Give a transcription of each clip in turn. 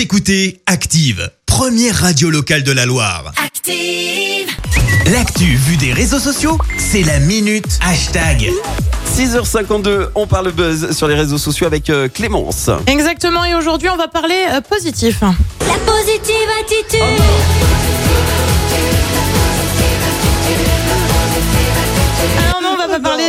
Vous écoutez Active, première radio locale de la Loire. Active. L'actu vue des réseaux sociaux, c'est la minute hashtag. 6h52, on parle buzz sur les réseaux sociaux avec euh, Clémence. Exactement, et aujourd'hui on va parler euh, positif. La positive attitude.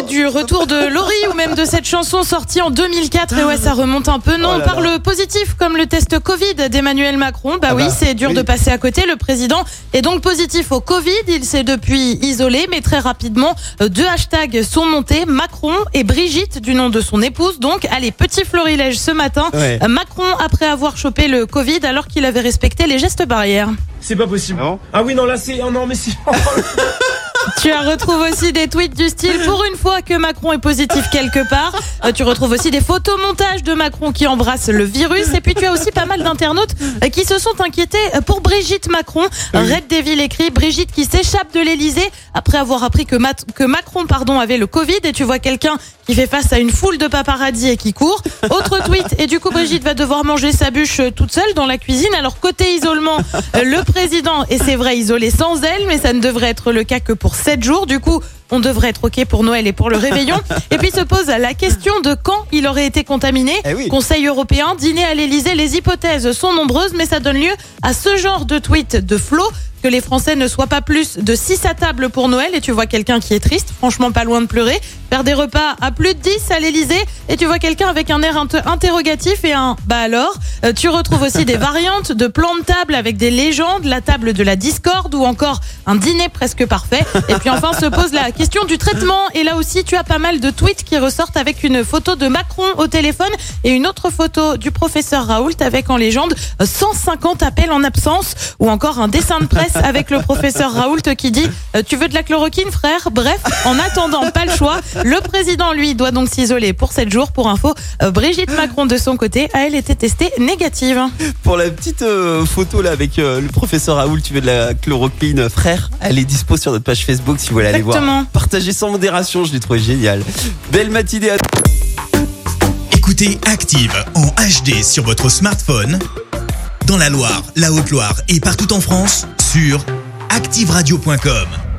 Parler du retour de Laurie ou même de cette chanson sortie en 2004. Et ouais, ça remonte un peu. Non, Oh on là parle positif comme le test Covid d'Emmanuel Macron. Bah Ah oui, bah, c'est dur oui. de passer à côté. Le président est donc positif au Covid. Il s'est depuis isolé, mais très rapidement, euh, deux hashtags sont montés. Macron et Brigitte, du nom de son épouse. Donc, allez, petit florilège ce matin. Ouais. Euh, Macron, après avoir chopé le Covid alors qu'il avait respecté les gestes barrières. C'est pas possible. Ah bon? Ah oui, non, là c'est. Oh non, mais c'est. Tu en retrouves aussi des tweets du style pour une fois que Macron est positif quelque part. Euh, tu retrouves aussi des photomontages de Macron qui embrasse le virus. Et puis tu as aussi pas mal d'internautes euh, qui se sont inquiétés euh, pour Brigitte Macron. Red Devil écrit Brigitte qui s'échappe de l'Elysée après avoir appris que, Mat- que Macron pardon, avait le Covid. Et tu vois quelqu'un qui fait face à une foule de paparazzis et qui court. Autre tweet. Et du coup Brigitte va devoir manger sa bûche toute seule dans la cuisine. Alors côté isolement, le président est c'est vrai isolé sans elle, mais ça ne devrait être le cas que pour 7 jours. Du coup, on devrait être OK pour Noël et pour le réveillon. Et puis se pose la question de quand il aurait été contaminé. Eh oui. Conseil européen, dîner à l'Elysée, les hypothèses sont nombreuses, mais ça donne lieu à ce genre de tweet de Flo que les Français ne soient pas plus de 6 à table pour Noël et tu vois quelqu'un qui est triste, franchement pas loin de pleurer, faire des repas à plus de 10 à l'Elysée et tu vois quelqu'un avec un air inter- interrogatif et un bah alors, Euh, tu retrouves aussi des variantes de plans de table avec des légendes, la table de la discorde ou encore un dîner presque parfait. Et puis enfin se pose la question du traitement et là aussi tu as pas mal de tweets qui ressortent avec une photo de Macron au téléphone et une autre photo du professeur Raoult avec en légende euh, 150 appels en absence ou encore un dessin de presse avec le professeur Raoult qui dit euh, tu veux de la chloroquine frère? Bref, en attendant pas le choix, le président lui doit donc s'isoler pour 7 jours pour info. euh, Brigitte Macron de son côté a elle été testée négative. Pour la petite euh, photo là avec euh, le professeur Raoul, tu veux de la chloroquine, frère, elle est dispo sur notre page Facebook si vous voulez aller voir. Exactement. Partagez sans modération, je l'ai trouvé génial. Belle matinée à Écoutez Active en HD sur votre smartphone, dans la Loire, la Haute-Loire et partout en France, sur activeradio.com.